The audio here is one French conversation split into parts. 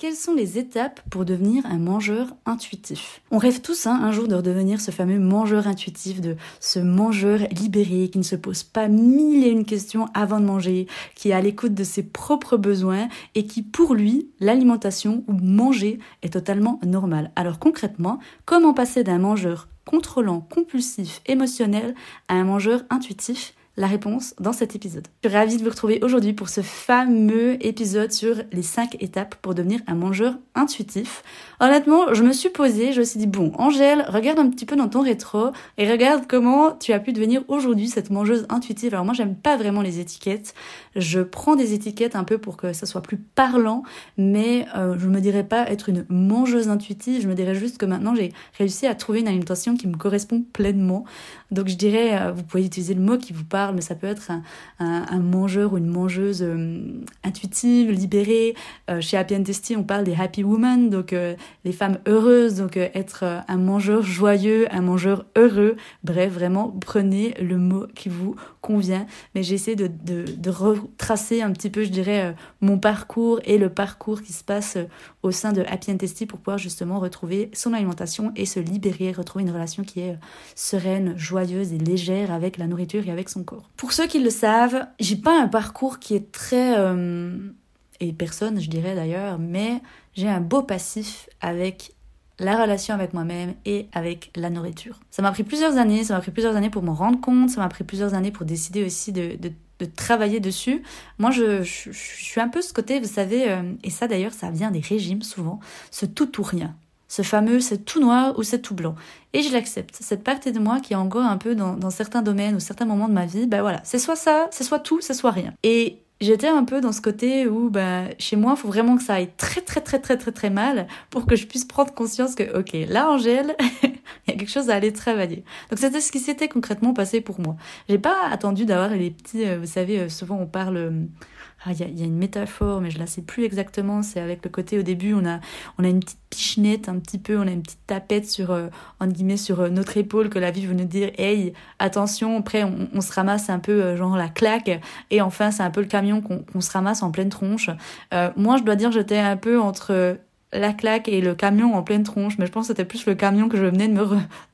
Quelles sont les étapes pour devenir un mangeur intuitif? On rêve tous hein, un jour de redevenir ce fameux mangeur intuitif, de ce mangeur libéré qui ne se pose pas mille et une questions avant de manger, qui est à l'écoute de ses propres besoins et qui pour lui, l'alimentation ou manger est totalement normal. Alors concrètement, comment passer d'un mangeur contrôlant, compulsif, émotionnel à un mangeur intuitif? La réponse dans cet épisode. Je suis ravie de vous retrouver aujourd'hui pour ce fameux épisode sur les 5 étapes pour devenir un mangeur intuitif. Honnêtement, je me suis posée, je me suis dit, bon, Angèle, regarde un petit peu dans ton rétro et regarde comment tu as pu devenir aujourd'hui cette mangeuse intuitive. Alors moi, j'aime pas vraiment les étiquettes. Je prends des étiquettes un peu pour que ça soit plus parlant, mais euh, je me dirais pas être une mangeuse intuitive. Je me dirais juste que maintenant, j'ai réussi à trouver une alimentation qui me correspond pleinement. Donc je dirais, euh, vous pouvez utiliser le mot qui vous parle mais ça peut être un, mangeur ou une mangeuse euh, intuitive, libérée. Euh, chez Happy and on parle des happy women, donc euh, les femmes heureuses, donc être un mangeur joyeux, un mangeur heureux. Bref, vraiment, prenez le mot qui vous convient. Mais j'essaie de, de, retracer un petit peu, je dirais, mon parcours et le parcours qui se passe au sein de Happy and pour pouvoir justement retrouver son alimentation et se libérer, retrouver une relation qui est sereine, joyeuse et légère avec la nourriture et avec son corps. Pour ceux qui le savent, j'ai pas un parcours qui est très euh, et personne, je dirais d'ailleurs, mais j'ai un beau passif avec la relation avec moi-même et avec la nourriture. Ça m'a pris plusieurs années, ça m'a pris plusieurs années pour m'en rendre compte, ça m'a pris plusieurs années pour décider aussi de, travailler dessus. Moi, je, je, suis un peu ce côté, vous savez, euh, et ça d'ailleurs, ça vient des régimes souvent, ce tout ou rien ce fameux c'est tout noir ou c'est tout blanc. Et je l'accepte. Cette partie de moi qui est encore un peu dans, certains domaines ou certains moments de ma vie, ben voilà, c'est soit ça, c'est soit tout, c'est soit rien. Et j'étais un peu dans ce côté où ben chez moi, il faut vraiment que ça aille très très très très très très mal pour que je puisse prendre conscience que ok, là Angèle, il y a quelque chose à aller travailler. Donc c'était ce qui s'était concrètement passé pour moi. J'ai pas attendu d'avoir les petits, euh, vous savez, euh, souvent on parle ah, il y, a, une métaphore, mais je la sais plus exactement. C'est avec le côté au début, on a, on a une petite pichenette un petit peu, on a une petite tapette sur, euh, entre guillemets, sur euh, notre épaule que la vie veut nous dire, hey, attention. Après, on, se ramasse un peu euh, genre la claque, et enfin, c'est un peu le camion qu'on se ramasse en pleine tronche. moi, je dois dire, j'étais un peu entre la claque et le camion en pleine tronche, mais je pense que c'était plus le camion que je venais de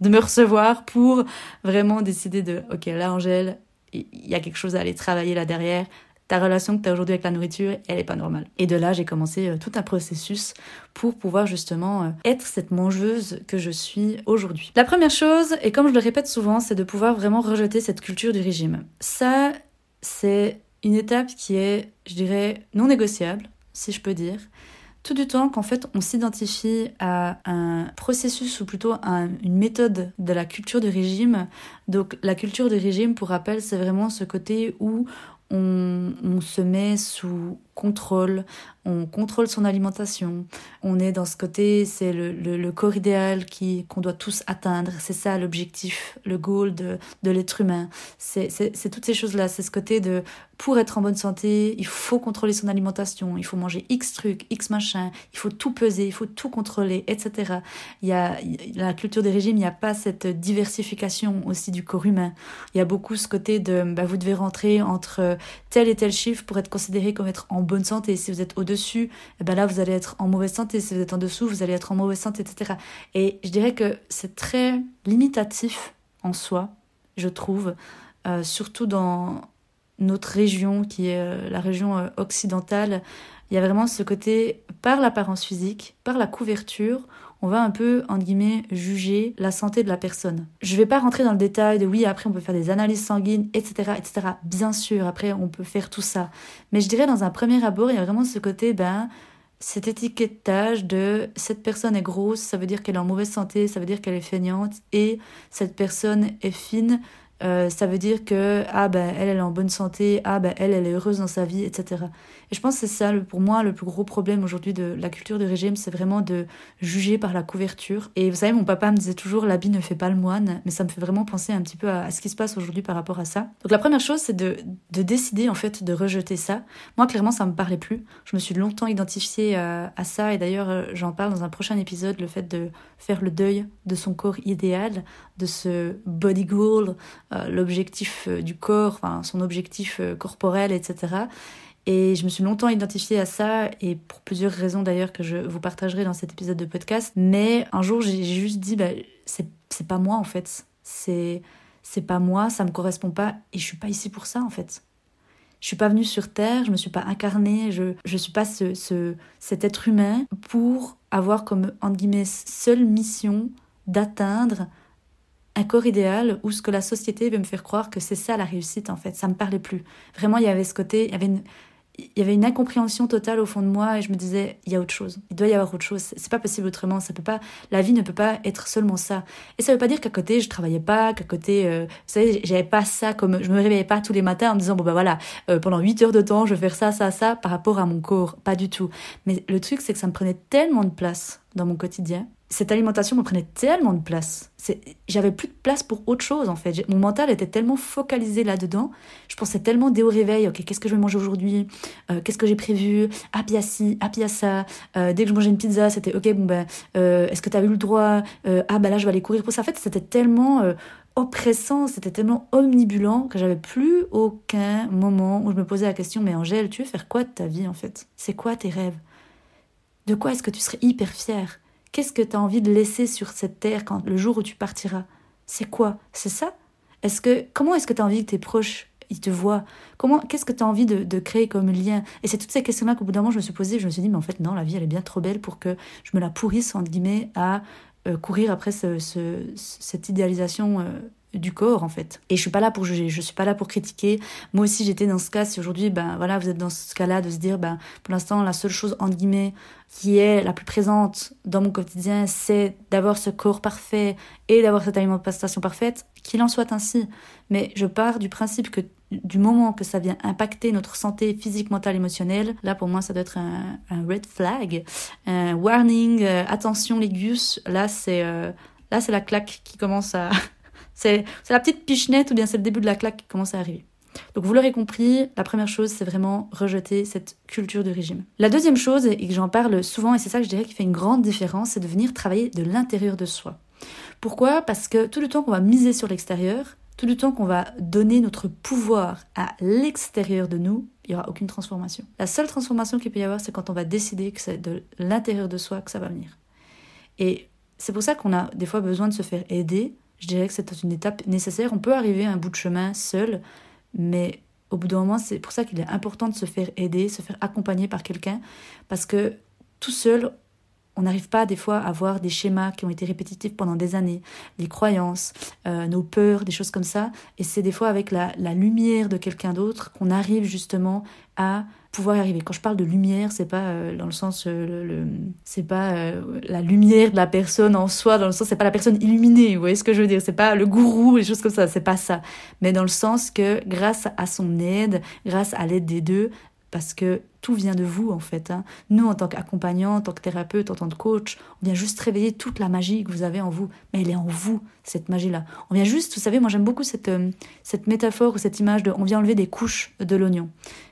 de me recevoir pour vraiment décider de, ok, là, Angèle, il y a quelque chose à aller travailler là derrière ta relation que tu as aujourd'hui avec la nourriture, elle est pas normale. Et de là, j'ai commencé euh, tout un processus pour pouvoir justement euh, être cette mangeuse que je suis aujourd'hui. La première chose, et comme je le répète souvent, c'est de pouvoir vraiment rejeter cette culture du régime. Ça, c'est une étape qui est, je dirais, non négociable, si je peux dire tout du temps qu'en fait on s'identifie à un processus ou plutôt à une méthode de la culture du régime. Donc la culture du régime, pour rappel, c'est vraiment ce côté où on, se met sous contrôle, on contrôle son alimentation, on est dans ce côté, c'est le, le, corps idéal qui qu'on doit tous atteindre, c'est ça l'objectif, le goal de, de l'être humain, c'est toutes ces choses-là, c'est ce côté de pour être en bonne santé, il faut contrôler son alimentation, il faut manger X trucs, X machin, il faut tout peser, il faut tout contrôler, etc. Il y a la culture des régimes, il n'y a pas cette diversification aussi du corps humain. Il y a beaucoup ce côté de bah, vous devez rentrer entre tel et tel chiffre pour être considéré comme être en bonne santé. Si vous êtes au-dessus, eh ben là, vous allez être en mauvaise santé. Si vous êtes en dessous, vous allez être en mauvaise santé, etc. Et je dirais que c'est très limitatif en soi, je trouve, euh, surtout dans notre région, qui est euh, la région euh, occidentale. Il y a vraiment ce côté, par l'apparence physique, par la couverture, on va un peu, entre guillemets, juger la santé de la personne. Je vais pas rentrer dans le détail de oui, après on peut faire des analyses sanguines, etc., etc. Bien sûr, après on peut faire tout ça. Mais je dirais dans un premier abord, il y a vraiment ce côté, ben, cet étiquetage de cette personne est grosse, ça veut dire qu'elle est en mauvaise santé, ça veut dire qu'elle est feignante, et cette personne est fine, euh, ça veut dire que ah ben elle elle est en bonne santé, ah ben elle elle est heureuse dans sa vie, etc. Et je pense que c'est ça pour moi le plus gros problème aujourd'hui de la culture du régime, c'est vraiment de juger par la couverture. Et vous savez, mon papa me disait toujours l'habit ne fait pas le moine, mais ça me fait vraiment penser un petit peu à, ce qui se passe aujourd'hui par rapport à ça. Donc la première chose c'est de, de, décider en fait de rejeter ça. Moi clairement ça me parlait plus. Je me suis longtemps identifiée à, à ça et d'ailleurs euh, j'en parle dans un prochain épisode, le fait de faire le deuil de son corps idéal, de ce body goal euh, l'objectif euh, du corps, enfin son objectif euh, corporel, etc. Et je me suis longtemps identifiée à ça, et pour plusieurs raisons d'ailleurs que je vous partagerai dans cet épisode de podcast. Mais un jour, j'ai juste dit, bah, c'est pas moi en fait. C'est c'est pas moi, ça me correspond pas, et je suis pas ici pour ça en fait. Je suis pas venue sur Terre, je me suis pas incarnée, je je suis pas ce, ce cet être humain pour avoir comme entre guillemets seule mission d'atteindre un corps idéal ou ce que la société veut me faire croire que c'est ça la réussite en fait. Ça me parlait plus. Vraiment, il y avait ce côté, il y avait une, il y avait une incompréhension totale au fond de moi et je me disais il y a autre chose. Il doit y avoir autre chose. C'est pas possible autrement. Ça peut pas la vie ne peut pas être seulement ça. Et ça veut pas dire qu'à côté je travaillais pas qu'à côté euh, vous savez j'avais pas ça comme je me réveillais pas tous les matins en me disant bon bah voilà euh, pendant 8 heures de temps je vais faire ça ça ça par rapport à mon corps. Pas du tout. Mais le truc c'est que ça me prenait tellement de place dans mon quotidien cette alimentation me prenait tellement de place. J'avais plus de place pour autre chose en fait. Mon mental était tellement focalisé là-dedans. Je pensais tellement dès au réveil, ok, qu'est-ce que je vais manger aujourd'hui? Euh, Qu'est-ce que j'ai prévu? Ah, puis ça. Euh, dès que je mangeais une pizza, c'était ok, bon ben, euh, est-ce que tu as eu le droit? Ah, ben là, je vais aller courir pour ça. En fait, c'était tellement oppressant, c'était tellement omnibulant que j'avais plus aucun moment où je me posais la question, mais Angèle, tu veux faire quoi de ta vie en fait? C'est quoi tes rêves? De quoi est-ce que tu serais hyper fière? Qu'est-ce que tu as envie de laisser sur cette terre quand le jour où tu partiras? C'est quoi? C'est ça? Est-ce que comment est-ce que tu as envie que tes proches ils te voient? Comment qu'est-ce que tu as envie de, créer comme lien? Et c'est toutes ces questions-là qu'au bout d'un moment je me suis posée, je me suis dit mais en fait non, la vie elle est bien trop belle pour que je me la pourrisse entre guillemets à euh, courir après cette idéalisation euh, du corps en fait. Et je suis pas là pour juger, je suis pas là pour critiquer. Moi aussi j'étais dans ce cas, si aujourd'hui ben voilà, vous êtes dans ce cas-là de se dire ben pour l'instant la seule chose entre guillemets qui est la plus présente dans mon quotidien, c'est d'avoir ce corps parfait et d'avoir cette alimentation parfaite, qu'il en soit ainsi. Mais je pars du principe que du moment que ça vient impacter notre santé physique, mentale, émotionnelle, là pour moi ça doit être un, red flag, un warning, euh, attention les gus, là c'est euh, là c'est la claque qui commence à c'est la petite pichenette ou bien c'est le début de la claque qui commence à arriver. Donc vous l'aurez compris, la première chose, c'est vraiment rejeter cette culture de régime. La deuxième chose, et que j'en parle souvent, et c'est ça que je dirais qui fait une grande différence, c'est de venir travailler de l'intérieur de soi. Pourquoi? Parce que tout le temps qu'on va miser sur l'extérieur, tout le temps qu'on va donner notre pouvoir à l'extérieur de nous, il n'y aura aucune transformation. La seule transformation qu'il peut y avoir, c'est quand on va décider que c'est de l'intérieur de soi que ça va venir. Et c'est pour ça qu'on a des fois besoin de se faire aider je dirais que c'est une étape nécessaire. On peut arriver à un bout de chemin seul, mais au bout d'un moment, c'est pour ça qu'il est important de se faire aider, se faire accompagner par quelqu'un, parce que tout seul, on n'arrive pas des fois à voir des schémas qui ont été répétitifs pendant des années, les croyances, euh, nos peurs, des choses comme ça. Et c'est des fois avec la, la lumière de quelqu'un d'autre qu'on arrive justement à pouvoir y arriver. Quand je parle de lumière, c'est pas euh, dans le sens, euh, le, c'est pas euh, la lumière de la personne en soi, dans le sens, c'est pas la personne illuminée, vous voyez ce que je veux dire, c'est pas le gourou, les choses comme ça, c'est pas ça. Mais dans le sens que grâce à son aide, grâce à l'aide des deux, parce que tout vient de vous en fait. Hein. Nous, en tant qu'accompagnant, en tant que thérapeute, en tant que coach, on vient juste réveiller toute la magie que vous avez en vous. Mais elle est en vous, cette magie-là. On vient juste, vous savez, moi j'aime beaucoup cette, cette métaphore ou cette image de on vient enlever des couches de l'oignon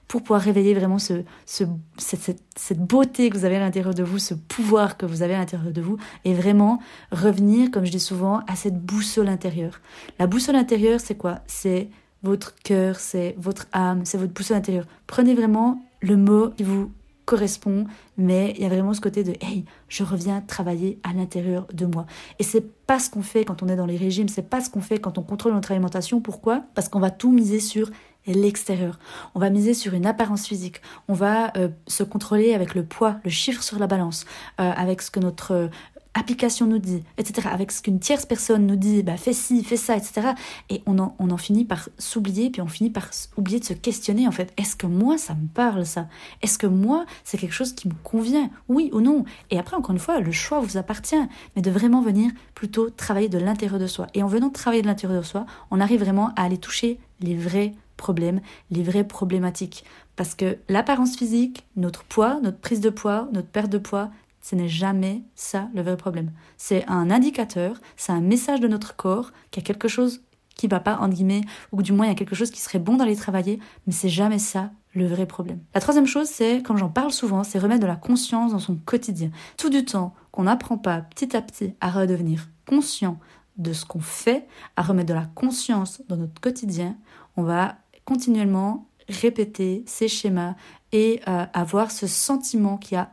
pour pouvoir réveiller vraiment ce, ce cette, cette, beauté que vous avez à l'intérieur de vous, ce pouvoir que vous avez à l'intérieur de vous, et vraiment revenir, comme je dis souvent, à cette boussole intérieure. La boussole intérieure, c'est quoi? C'est votre cœur, c'est votre âme, c'est votre boussole intérieure. Prenez vraiment le mot qui vous correspond, mais il y a vraiment ce côté de hey, je reviens travailler à l'intérieur de moi. Et c'est pas ce qu'on fait quand on est dans les régimes, c'est pas ce qu'on fait quand on contrôle notre alimentation. Pourquoi? Parce qu'on va tout miser sur l'extérieur. On va miser sur une apparence physique. On va euh, se contrôler avec le poids, le chiffre sur la balance, euh, avec ce que notre application nous dit, etc., avec ce qu'une tierce personne nous dit, bah, fais ci, fais ça, etc. Et on en, on en finit par s'oublier, puis on finit par oublier de se questionner, en fait. Est-ce que moi, ça me parle, ça? Est-ce que moi, c'est quelque chose qui me convient? Oui ou non? Et après, encore une fois, le choix vous appartient, mais de vraiment venir plutôt travailler de l'intérieur de soi. Et en venant travailler de l'intérieur de soi, on arrive vraiment à aller toucher les vrais problèmes, les vraies problématiques. Parce que l'apparence physique, notre poids, notre prise de poids, notre perte de poids, ce n'est jamais ça le vrai problème. C'est un indicateur, c'est un message de notre corps qu'il y a quelque chose qui va pas, en guillemets, ou du moins il y a quelque chose qui serait bon d'aller travailler, mais c'est jamais ça le vrai problème. La troisième chose, c'est, comme j'en parle souvent, c'est remettre de la conscience dans son quotidien. Tout du temps qu'on n'apprend pas petit à petit à redevenir conscient de ce qu'on fait, à remettre de la conscience dans notre quotidien, on va continuellement répéter ces schémas et euh, avoir ce sentiment qu'il y a,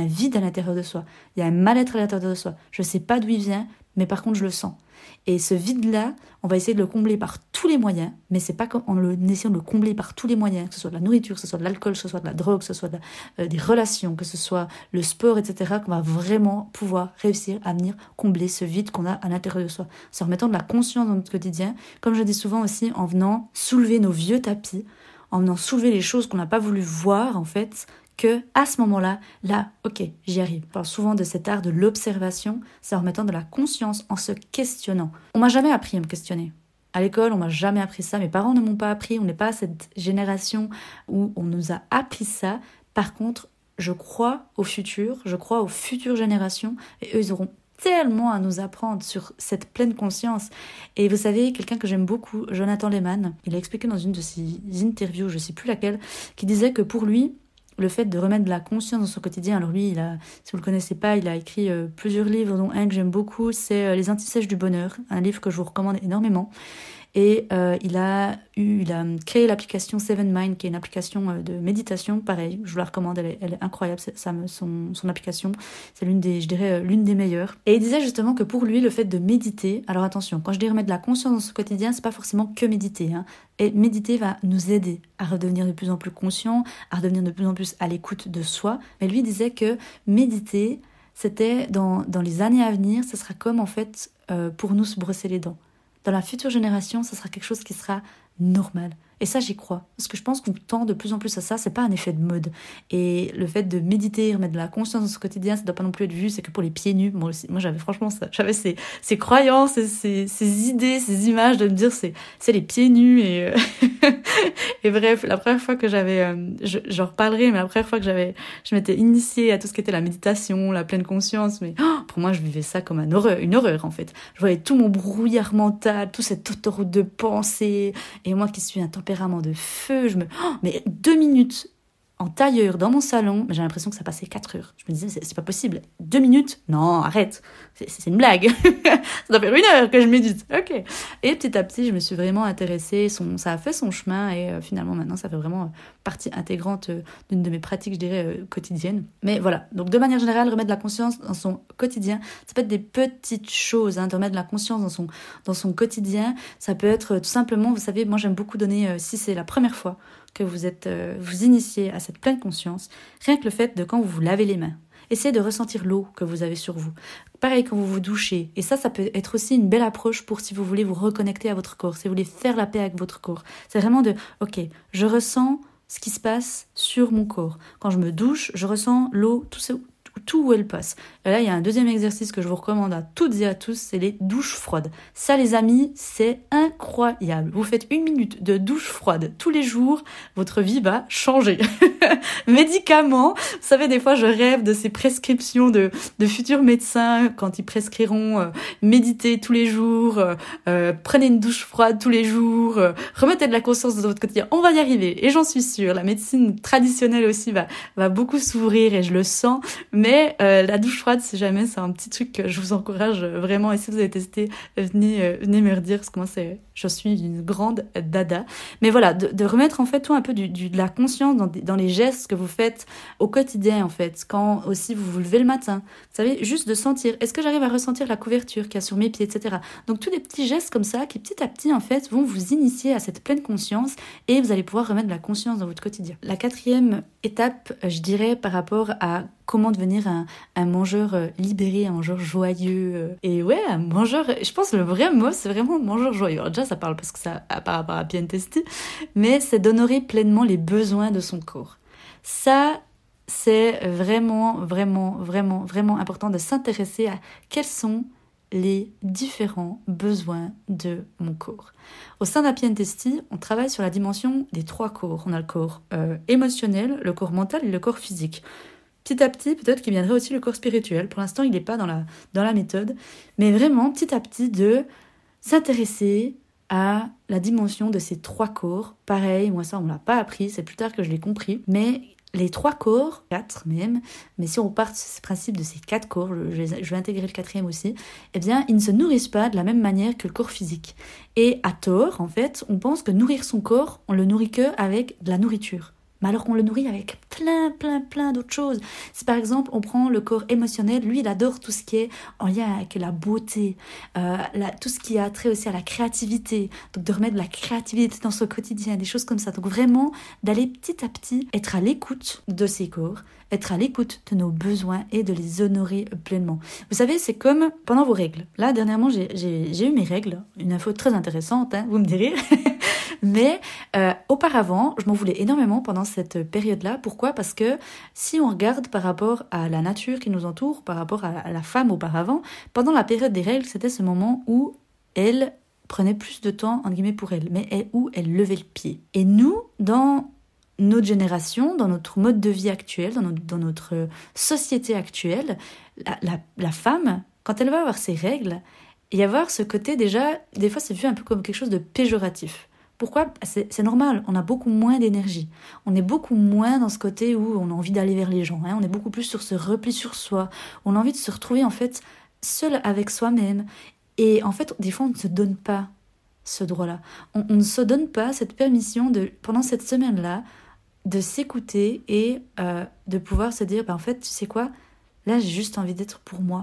un vide à l'intérieur de soi, il y a un mal-être à l'intérieur de soi. Je ne sais pas d'où il vient, mais par contre je le sens. Et ce vide-là, on va essayer de le combler par tous les moyens, mais c'est pas en le, essayant de le combler par tous les moyens, que ce soit de la nourriture, que ce soit de l'alcool, que ce soit de la drogue, que ce soit euh, des relations, que ce soit le sport, etc., qu'on va vraiment pouvoir réussir à venir combler ce vide qu'on a à l'intérieur de soi. C'est en remettant de la conscience dans notre quotidien, comme je dis souvent aussi, en venant soulever nos vieux tapis, en venant soulever les choses qu'on n'a pas voulu voir, en fait, que à ce moment-là, là, ok, j'y arrive. Je parle souvent de cet art de l'observation, c'est en remettant de la conscience, en se questionnant. On m'a jamais appris à me questionner. À l'école, on m'a jamais appris ça. Mes parents ne m'ont pas appris. On n'est pas cette génération où on nous a appris ça. Par contre, je crois au futur, je crois aux futures générations, et eux, ils auront tellement à nous apprendre sur cette pleine conscience. Et vous savez, quelqu'un que j'aime beaucoup, Jonathan Lehman, il a expliqué dans une de ses interviews, je sais plus laquelle, qui disait que pour lui, le fait de remettre de la conscience dans son quotidien. Alors lui, il a, si vous le connaissez pas, il a écrit euh, plusieurs livres, dont un que j'aime beaucoup, c'est euh, Les Antisèches du bonheur, un livre que je vous recommande énormément. Et euh, il a créé l'application Seven Mind, qui est une application euh, de méditation. Pareil, je vous la recommande, elle est, incroyable, ça, son, son application. C'est l'une des, je dirais, euh, l'une des meilleures. Et il disait justement que pour lui, le fait de méditer, alors attention, quand je dis remettre de la conscience dans son quotidien, c'est pas forcément que méditer. Hein. Et méditer va nous aider à redevenir de plus en plus conscient, à redevenir de plus en plus à l'écoute de soi. Mais lui disait que méditer, c'était dans, dans les années à venir, ce sera comme en fait pour nous se brosser les dents dans la future génération, ce sera quelque chose qui sera normal. Et ça, j'y crois. Parce que je pense qu'on tend de plus en plus à ça. C'est pas un effet de mode. Et le fait de méditer, remettre de la conscience dans ce quotidien, ça doit pas non plus être vu. C'est que pour les pieds nus. Moi aussi, moi j'avais franchement ça. J'avais ces, ces croyances, ces, ces, idées, ces images de me dire c'est, c'est les pieds nus. Et, euh, et bref, la première fois que j'avais, euh, j'en reparlerai, mais la première fois que j'avais, je m'étais initiée à tout ce qui était la méditation, la pleine conscience. Mais oh, pour moi, je vivais ça comme un horreur, une horreur en fait. Je voyais tout mon brouillard mental, toute cette autoroute de pensée. Et moi qui suis un de feu. Je me, oh, mais deux minutes en tailleur dans mon salon, j'ai l'impression que ça passait 4 heures. Je me disais, c'est pas possible. Deux minutes? Non, arrête. C'est une blague. ça doit faire une heure que je médite. Ok. Et petit à petit, je me suis vraiment intéressée. Son, ça a fait son chemin et euh, finalement, maintenant, ça fait vraiment euh, partie intégrante euh, d'une de mes pratiques, je dirais, quotidiennes. Mais voilà. Donc, de manière générale, remettre la conscience dans son quotidien, ça peut être des petites choses, hein, remettre la conscience dans son, dans son quotidien. Ça peut être tout simplement, vous savez, moi, j'aime beaucoup donner, si c'est la première fois, que vous êtes euh, vous initiez à cette pleine conscience, rien que le fait de quand vous vous lavez les mains. Essayez de ressentir l'eau que vous avez sur vous. Pareil quand vous vous douchez. Et ça, ça peut être aussi une belle approche pour si vous voulez vous reconnecter à votre corps, si vous voulez faire la paix avec votre corps. C'est vraiment de, ok, je ressens ce qui se passe sur mon corps. Quand je me douche, je ressens l'eau, tout, tout où elle passe. Et là, il y a un deuxième exercice que je vous recommande à toutes et à tous, c'est les douches froides. Ça, les amis, c'est incroyable. Vous faites une minute de douche froide tous les jours, votre vie va changer. Médicaments, vous savez, des fois, je rêve de ces prescriptions de, futurs médecins quand ils prescriront euh, méditer tous les jours, euh, euh, prenez une douche froide tous les jours, remettez de la conscience dans votre quotidien. On va y arriver, et j'en suis sûre. La médecine traditionnelle aussi va, va beaucoup s'ouvrir, et je le sens. Mais euh, la douche froide, si jamais, c'est un petit truc que je vous encourage vraiment. Et si vous avez testé, venez, euh, venez me redire, parce que moi, c'est, je suis une grande dada. Mais voilà, de, remettre en fait tout un peu de la conscience dans, dans, les gestes que vous faites au quotidien, en fait. Quand aussi vous vous levez le matin. Vous savez, juste de sentir, est-ce que j'arrive à ressentir la couverture qu'il y a sur mes pieds, etc. Donc, tous des petits gestes comme ça qui, petit à petit, en fait, vont vous initier à cette pleine conscience et vous allez pouvoir remettre de la conscience dans votre quotidien. La quatrième étape, je dirais, par rapport à comment devenir un, mangeur euh, libéré, un mangeur joyeux. euh. Et ouais, un mangeur, je pense que le vrai mot, c'est vraiment mangeur joyeux. Alors déjà, ça parle parce que ça, par rapport à bien mais c'est d'honorer pleinement les besoins de son corps. Ça, c'est vraiment, vraiment, vraiment, vraiment important de s'intéresser à quels sont les différents besoins de mon corps. Au sein d'Happy Testy, on travaille sur la dimension des trois corps. On a le corps euh, émotionnel, le corps mental et le corps physique. Petit à petit, peut-être qu'il viendrait aussi le corps spirituel. Pour l'instant, il n'est pas dans la, dans la méthode. Mais vraiment, petit à petit, de s'intéresser à la dimension de ces trois corps. Pareil, moi ça, on ne l'a pas appris, c'est plus tard que je l'ai compris. Mais les trois corps, quatre même, mais si on part de ce principe de ces quatre corps, je vais intégrer le quatrième aussi, eh bien, ils ne se nourrissent pas de la même manière que le corps physique. Et à tort, en fait, on pense que nourrir son corps, on le nourrit que avec de la nourriture. Mais alors qu'on le nourrit avec plein, plein, plein d'autres choses. Si par exemple on prend le corps émotionnel, lui il adore tout ce qui est en lien avec la beauté, euh, la- tout ce qui a trait aussi à la créativité. Donc de remettre de la créativité dans son quotidien, des choses comme ça. Donc vraiment d'aller petit à petit être à l'écoute de ses corps, être à l'écoute de nos besoins et de les honorer pleinement. Vous savez, c'est comme pendant vos règles. Là, dernièrement, j'ai- eu mes règles. Une info très intéressante, hein, vous me direz. Mais euh, auparavant, je m'en voulais énormément pendant cette période-là. Pourquoi? Parce que si on regarde par rapport à la nature qui nous entoure, par rapport à, la femme auparavant, pendant la période des règles, c'était ce moment où elle prenait plus de temps, entre guillemets, pour elle, mais où elle levait le pied. Et nous, dans notre génération, dans notre mode de vie actuel, dans notre, société actuelle, la, la- femme, quand elle va avoir ses règles, y avoir ce côté déjà, des fois c'est vu un peu comme quelque chose de péjoratif. Pourquoi? C'est normal, on a beaucoup moins d'énergie. On est beaucoup moins dans ce côté où on a envie d'aller vers les gens. hein. On est beaucoup plus sur ce repli sur soi. On a envie de se retrouver en fait seul avec soi-même. Et en fait, des fois, on ne se donne pas ce droit-là. On, on ne se donne pas cette permission de, pendant cette semaine-là, de s'écouter et euh, de pouvoir se dire, bah, en fait, tu sais quoi, là, j'ai juste envie d'être pour moi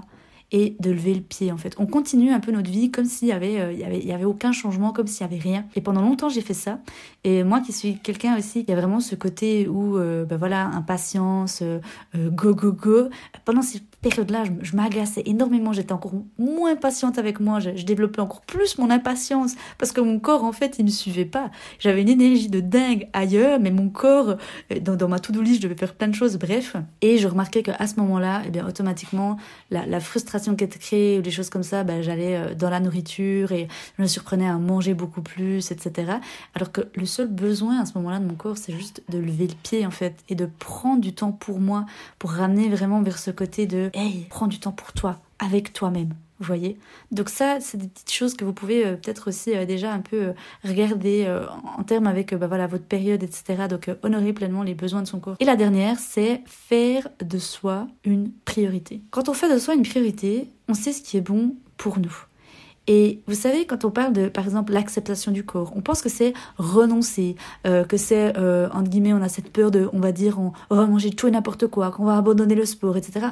et de lever le pied en fait. On continue un peu notre vie comme s'il y avait, euh, il y avait, il y avait aucun changement, comme s'il y avait rien. Et pendant longtemps j'ai fait ça. Et moi qui suis quelqu'un aussi qui a vraiment ce côté où, euh, ben voilà, impatience, euh, euh, go go go. Pendant ces périodes-là, je, je m'agaçais énormément. J'étais encore moins patiente avec moi. Je, développais encore plus mon impatience parce que mon corps en fait il me suivait pas. J'avais une énergie de dingue ailleurs, mais mon corps euh, dans, dans ma to-do list, je devais faire plein de choses. Bref. Et je remarquais qu'à ce moment-là, eh bien automatiquement la, la frustration qui était créée ou des choses comme ça, ben, j'allais euh, dans la nourriture et je me surprenais à manger beaucoup plus, etc. Alors que le seul besoin à ce moment-là de mon corps, c'est juste de lever le pied en fait et de prendre du temps pour moi, pour ramener vraiment vers ce côté de hey, prends du temps pour toi, avec toi-même. Vous voyez? Donc ça, c'est des petites choses que vous pouvez euh, peut-être aussi euh, déjà un peu euh, regarder en termes avec bah, voilà, votre période, etc. Donc honorer pleinement les besoins de son corps. Et la dernière, c'est faire de soi une priorité. Quand on fait de soi une priorité, on sait ce qui est bon pour nous. Et vous savez, quand on parle de, par exemple, l'acceptation du corps, on pense que c'est renoncer, que c'est, entre guillemets, on a cette peur de, on va dire, on, on va manger tout et n'importe quoi, qu'on va abandonner le sport, etc.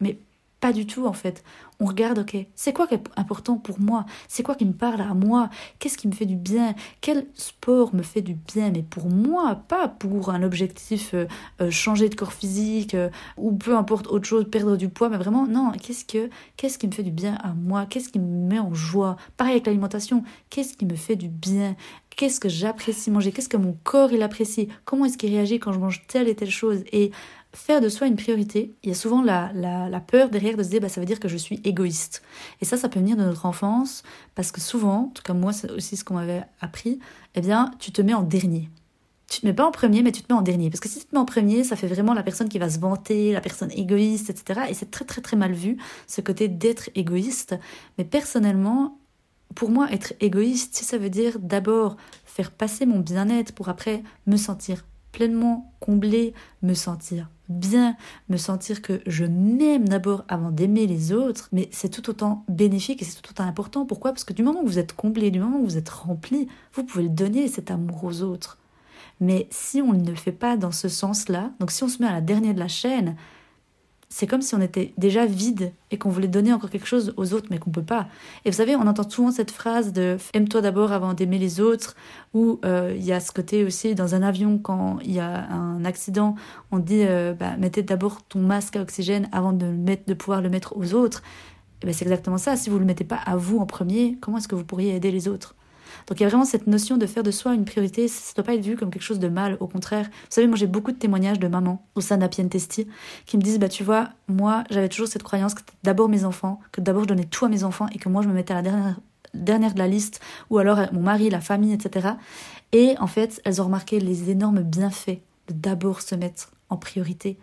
Mais pas du tout, en fait. On regarde, ok, c'est quoi qui est important pour moi? C'est quoi qui me parle à moi? Qu'est-ce qui me fait du bien? Quel sport me fait du bien? Mais pour moi, pas pour un objectif euh, euh, changer de corps physique euh, ou peu importe autre chose, perdre du poids, mais vraiment, non, qu'est-ce que qui me fait du bien à moi? Qu'est-ce qui me met en joie? Pareil avec l'alimentation, qu'est-ce qui me fait du bien? Qu'est-ce que j'apprécie manger? Qu'est-ce que mon corps il apprécie? Comment est-ce qu'il réagit quand je mange telle et telle chose? Et faire de soi une priorité, il y a souvent la, la, la peur derrière de se dire bah, ça veut dire que je suis égoïste. Et ça, ça peut venir de notre enfance, parce que souvent, en tout cas moi c'est aussi ce qu'on m'avait appris, eh bien tu te mets en dernier. Tu te mets pas en premier, mais tu te mets en dernier. Parce que si tu te mets en premier, ça fait vraiment la personne qui va se vanter, la personne égoïste, etc. Et c'est très très très mal vu, ce côté d'être égoïste. Mais personnellement, pour moi, être égoïste, ça veut dire d'abord faire passer mon bien-être pour après me sentir pleinement comblé, me sentir bien, me sentir que je m'aime d'abord avant d'aimer les autres, mais c'est tout autant bénéfique et c'est tout autant important. Pourquoi? Parce que du moment où vous êtes comblé, du moment où vous êtes rempli, vous pouvez le donner cet amour aux autres. Mais si on ne le fait pas dans ce sens-là, donc si on se met à la dernière de la chaîne, c'est comme si on était déjà vide et qu'on voulait donner encore quelque chose aux autres, mais qu'on peut pas. Et vous savez, on entend souvent cette phrase de aime-toi d'abord avant d'aimer les autres, ou euh, il y a ce côté aussi dans un avion quand il y a un accident, on dit euh, bah, mettez d'abord ton masque à oxygène avant de, mettre, de pouvoir le mettre aux autres. Et ben, c'est exactement ça. Si vous le mettez pas à vous en premier, comment est-ce que vous pourriez aider les autres? Donc il y a vraiment cette notion de faire de soi une priorité, ça ne doit pas être vu comme quelque chose de mal, au contraire. Vous savez, moi j'ai beaucoup de témoignages de mamans au sein d'Apien Testi qui me disent, bah tu vois, moi j'avais toujours cette croyance que d'abord mes enfants, que d'abord je donnais tout à mes enfants et que moi je me mettais à la dernière, dernière de la liste, ou alors mon mari, la famille, etc. Et en fait, elles ont remarqué les énormes bienfaits de d'abord se mettre en priorité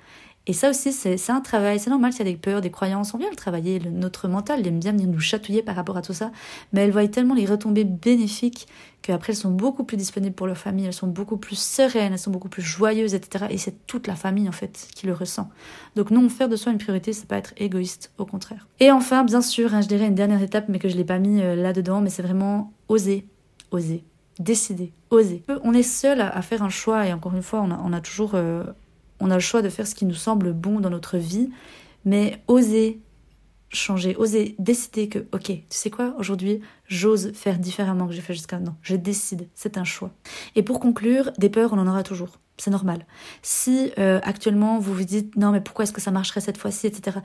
et ça aussi, c'est un travail. C'est normal s'il y a des peurs, des croyances. On vient le travailler. notre mental il aime bien venir nous chatouiller par rapport à tout ça. Mais elles voient tellement les retombées bénéfiques qu'après, elles sont beaucoup plus disponibles pour leur famille. Elles sont beaucoup plus sereines, elles sont beaucoup plus joyeuses, etc. Et c'est toute la famille, en fait, qui le ressent. Donc non, faire de soi une priorité, c'est pas être égoïste, au contraire. Et enfin, bien sûr, hein, je dirais une dernière étape, mais que je l'ai pas mis euh, là-dedans, mais c'est vraiment oser. Oser décider, oser. On est seul à, faire un choix et encore une fois, on a, toujours euh, on a le choix de faire ce qui nous semble bon dans notre vie, mais oser changer, oser décider que, ok, tu sais quoi, aujourd'hui, j'ose faire différemment que j'ai fait jusqu'à maintenant. Je décide, c'est un choix. Et pour conclure, des peurs, on en aura toujours. C'est normal. Si euh, actuellement vous vous dites non mais pourquoi est-ce que ça marcherait cette fois-ci, etc.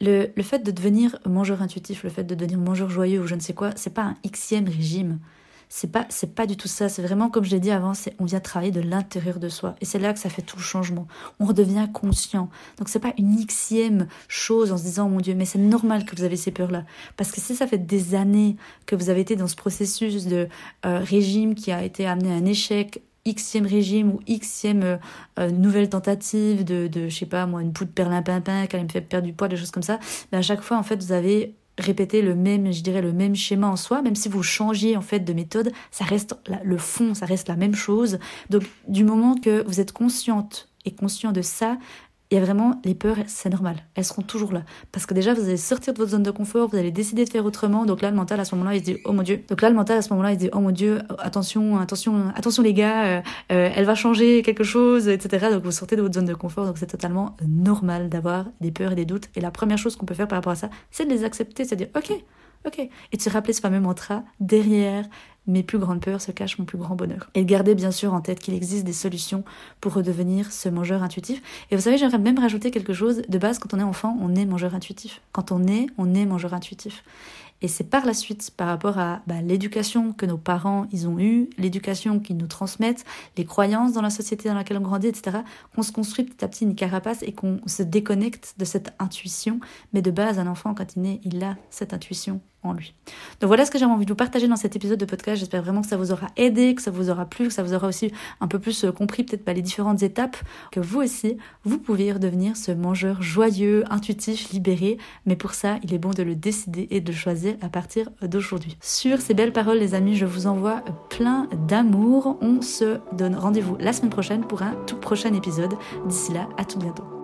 Le, le fait de devenir mangeur intuitif, le fait de devenir mangeur joyeux ou je ne sais quoi, c'est pas un xème régime c'est pas c'est pas du tout ça. C'est vraiment comme je l'ai dit avant c'est on vient travailler de l'intérieur de soi. Et c'est là que ça fait tout le changement. On redevient conscient. Donc c'est pas une xième chose en se disant oh mon dieu mais c'est normal que vous avez ces peurs là parce que si ça fait des années que vous avez été dans ce processus de euh, régime qui a été amené à un échec xème régime ou xème euh, euh, nouvelle tentative de, de je sais pas moi une poudre perlimpinpin qui allait me faire perdre du poids des choses comme ça mais à chaque fois en fait vous avez répéter le même, je dirais, le même schéma en soi, même si vous changiez en fait de méthode, ça reste le fond, ça reste la même chose. Donc du moment que vous êtes consciente et conscient de ça, il y a vraiment les peurs, c'est normal, elles seront toujours là. Parce que déjà, vous allez sortir de votre zone de confort, vous allez décider de faire autrement. Donc là, le mental à ce moment-là, il se dit oh mon dieu. Donc là, le mental à ce moment-là, il se dit oh mon dieu, attention, attention, attention les gars, euh, euh, elle va changer quelque chose, etc. Donc vous sortez de votre zone de confort. Donc c'est totalement normal d'avoir des peurs et des doutes. Et la première chose qu'on peut faire par rapport à ça, c'est de les accepter, c'est à dire ok, ok, et de se rappeler ce fameux mantra derrière mes plus grandes peurs se cachent mon plus grand bonheur. Et de garder bien sûr en tête qu'il existe des solutions pour redevenir ce mangeur intuitif. Et vous savez, j'aimerais même rajouter quelque chose. De base, quand on est enfant, on est mangeur intuitif. Quand on est, on est mangeur intuitif. Et c'est par la suite, par rapport à bah, l'éducation que nos parents ils ont eue, l'éducation qu'ils nous transmettent, les croyances dans la société dans laquelle on grandit, etc., qu'on se construit petit à petit une carapace et qu'on se déconnecte de cette intuition. Mais de base, un enfant, quand il naît, il a cette intuition en lui. Donc voilà ce que j'avais envie de vous partager dans cet épisode de podcast. J'espère vraiment que ça vous aura aidé, que ça vous aura plu, que ça vous aura aussi un peu plus euh, compris peut-être pas les différentes étapes, que vous aussi, vous pouvez redevenir ce mangeur joyeux, intuitif, libéré. Mais pour ça, il est bon de le décider et de le choisir à partir d'aujourd'hui. Sur ces belles paroles, les amis, je vous envoie plein d'amour. On se donne rendez-vous la semaine prochaine pour un tout prochain épisode. D'ici là, à tout bientôt.